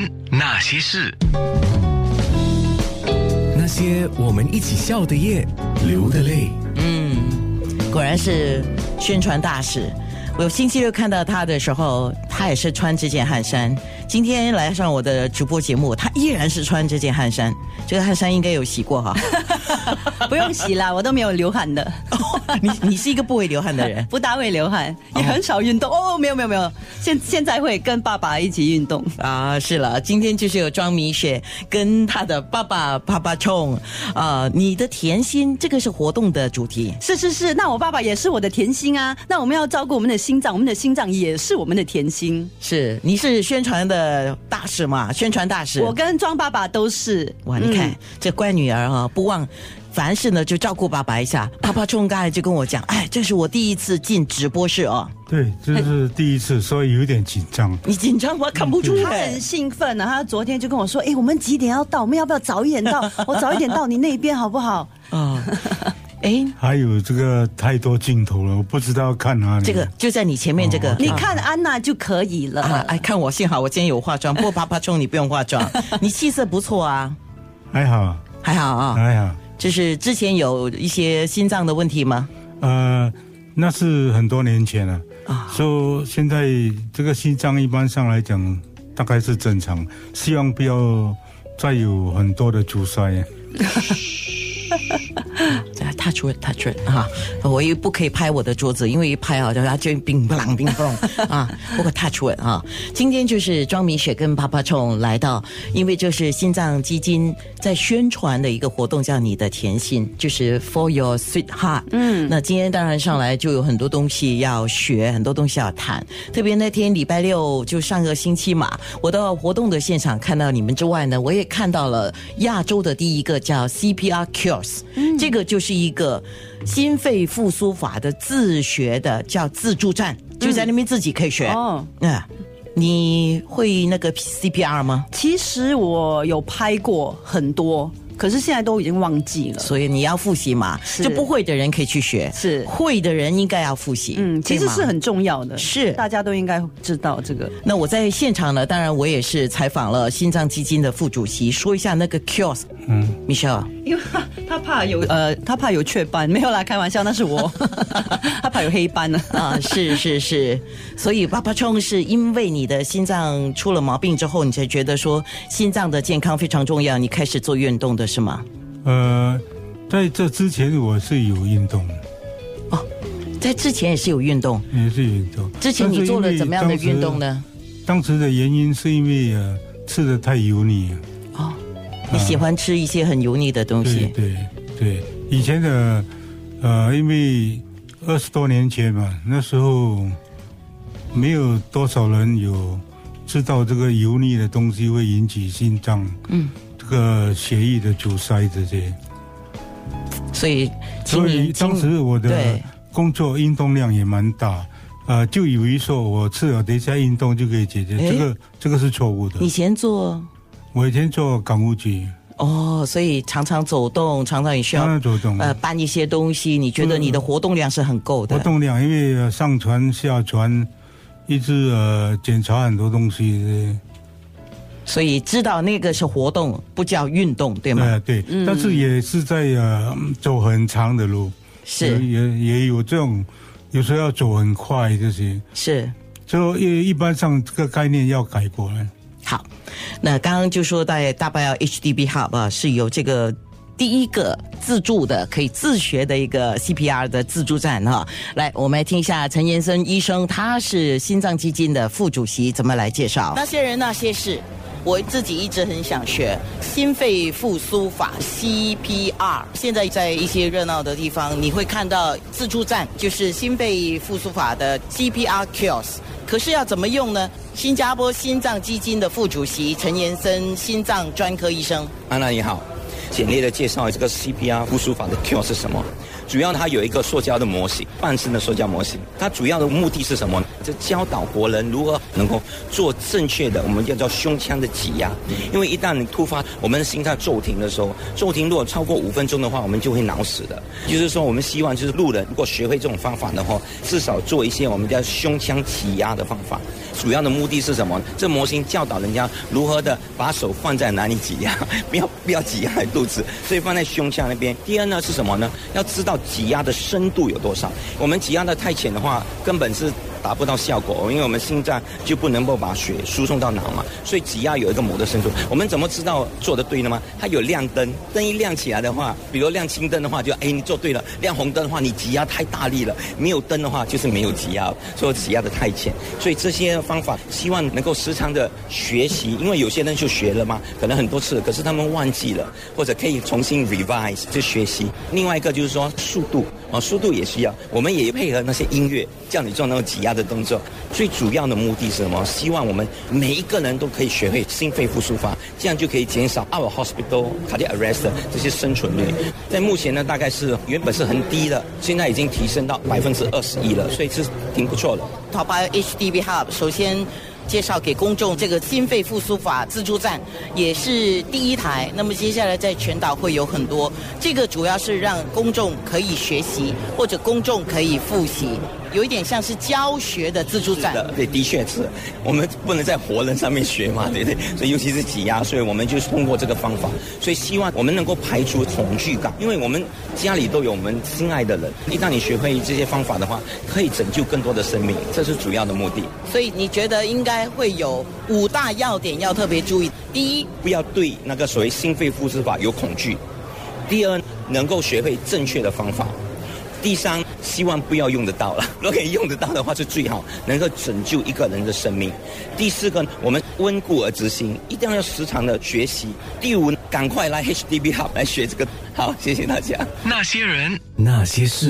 人那些事，那些我们一起笑的夜，流的泪。嗯果然是宣传大使。我星期六看到他的时候，他也是穿这件汗衫。今天来上我的直播节目，他依然是穿这件汗衫。这个汗衫应该有洗过哈。不用洗啦，我都没有流汗的。你你是一个不会流汗的人，不大会流汗，也很少运动。哦，没有没有没有，现现在会跟爸爸一起运动。啊，是了，今天就是有庄米雪跟他的爸爸爸爸冲啊，你的甜心，这个是活动的主题。是是是，那我爸爸也是我的甜心啊。那我们要照顾我们的心脏，我们的心脏也是我们的甜心。是，你是宣传的大使嘛？宣传大使，我跟庄爸爸都是。哇，你看这乖女儿啊，不忘凡事呢就照顾爸爸一下。爸爸冲刚才就跟我讲，哎，这是我第一次进直播室哦。对，这是第一次，所以有点紧张。你紧张吗？看不出来他。很兴奋呢、他昨天就跟我说：“哎，我们几点要到？我们要不要早一点到？我早一点到你那边好不好啊，哎，还有这个太多镜头了，我不知道看哪里。这个就在你前面这个，？”你看安娜就可以了。啊，哎，看我，幸好我今天有化妆。不过爸爸冲你不用化妆，你气色不错啊，还好，还好啊。还好。就是之前有一些心脏的问题吗？呃，那是很多年前了。啊说现在这个心脏一般上来讲大概是正常，希望不要再有很多的阻塞。再 touch wood touch wood 哈，我也不可以拍我的桌子，因为一拍啊，它就冰不啷冰不啷啊。不过 touch wood 哈，今天就是庄明雪跟爸爸冲来到，因为这是心脏基金在宣传的一个活动，叫你的甜心，就是 For Your Sweet Heart。嗯，那今天当然上来就有很多东西要学，很多东西要谈。特别那天礼拜六就上个星期嘛，我到活动的现场看到你们之外呢，我也看到了亚洲的第一个叫 CPR Cures，、这个就是一个心肺复苏法的自学的叫自助站，就在那边自己可以学。哦，啊，你会那个 CPR 吗？其实我有拍过很多，可是现在都已经忘记了。所以你要复习嘛，是就不会的人可以去学，是会的人应该要复习。嗯，其实是很重要的，是大家都应该知道这个。那我在现场呢，当然我也是采访了心脏基金的副主席，说一下那个 Cures，嗯，Michelle，因为他他怕有呃，他怕有雀斑，没有啦，开玩笑，那是我，他怕有黑斑呢。啊，是是是，所以爸爸冲是因为你的心脏出了毛病之后，你才觉得说心脏的健康非常重要，你开始做运动的是吗？呃，在这之前我是有运动哦，在之前也是有运动，也是有运动。之前你做了怎么样的运动呢？当时的原因是因为呃吃的太油腻了。哦，你喜欢吃一些很油腻的东对西，对对，以前的呃，因为二十多年前嘛，那时候没有多少人有知道这个油腻的东西会引起心脏嗯，这个血液的阻塞这些，所以所以当时我的工作运动量也蛮大。呃，就以为说我吃了等一下运动就可以解决，这个这个是错误的。以前做我以前做港务局，哦，所以常常走动，常常也需要常常走动呃搬一些东西，你觉得你的活动量是很够的？活动量，因为呃上船下船，一直呃检查很多东西，所以知道那个是活动，不叫运动，对吗？呃对，但是也是在呃走很长的路，是也也也有这种，有时候要走很快这些，是。就一一般上这个概念要改过来。好，那刚刚就说在大巴 HDB Hub 啊，是有这个第一个自助的可以自学的一个 CPR 的自助站哈。来，我们来听一下陈延森医生，他是心脏基金的副主席，怎么来介绍那些人那些事。我自己一直很想学心肺复苏法 CPR。现在在一些热闹的地方，你会看到自助站，就是心肺复苏法的 CPR kiosk。可是要怎么用呢？新加坡心脏基金的副主席陈延森，心脏专科医生，安娜你好，简略的介绍这个 CPR 复苏法的 Q 是什么。主要它有一个塑胶的模型，半身的塑胶模型。它主要的目的是什么？就教导国人如何能够做正确的，我们叫做胸腔的挤压。因为一旦你突发我们心脏骤停的时候，骤停如果超过五分钟的话，我们就会脑死的。就是说，我们希望就是路人如果学会这种方法的话，至少做一些我们叫胸腔挤压的方法。主要的目的是什么？这模型教导人家如何的把手放在哪里挤压，不要不要挤压肚子，所以放在胸腔那边。第二呢是什么呢？要知道。挤压的深度有多少？我们挤压的太浅的话，根本是。达不到效果，因为我们心脏就不能够把血输送到脑嘛，所以挤压有一个膜的深度。我们怎么知道做的对了吗？它有亮灯，灯一亮起来的话，比如亮青灯的话，就哎你做对了；亮红灯的话，你挤压太大力了；没有灯的话，就是没有挤压，所以挤压的太浅。所以这些方法希望能够时常的学习，因为有些人就学了嘛，可能很多次，可是他们忘记了，或者可以重新 revise 就学习。另外一个就是说速度啊，速度也需要，我们也配合那些音乐，叫你做那种挤压。的动作最主要的目的是什么？希望我们每一个人都可以学会心肺复苏法，这样就可以减少 our hospital cardiac arrest 这些生存率。在目前呢，大概是原本是很低的，现在已经提升到百分之二十一了，所以是挺不错的。淘宝 HDB Hub 首先。介绍给公众这个心肺复苏法自助站也是第一台，那么接下来在全岛会有很多。这个主要是让公众可以学习，或者公众可以复习，有一点像是教学的自助站。对，的确是我们不能在活人上面学嘛，对不对？所以尤其是挤压，所以我们就是通过这个方法，所以希望我们能够排除恐惧感，因为我们家里都有我们心爱的人。一旦你学会这些方法的话，可以拯救更多的生命，这是主要的目的。所以你觉得应该？会有五大要点要特别注意。第一，不要对那个所谓心肺复苏法有恐惧；第二，能够学会正确的方法；第三，希望不要用得到了，如果可以用得到的话是最好，能够拯救一个人的生命；第四个，我们温故而知新，一定要时常的学习；第五，赶快来 HDB Hub 来学这个。好，谢谢大家。那些人，那些事。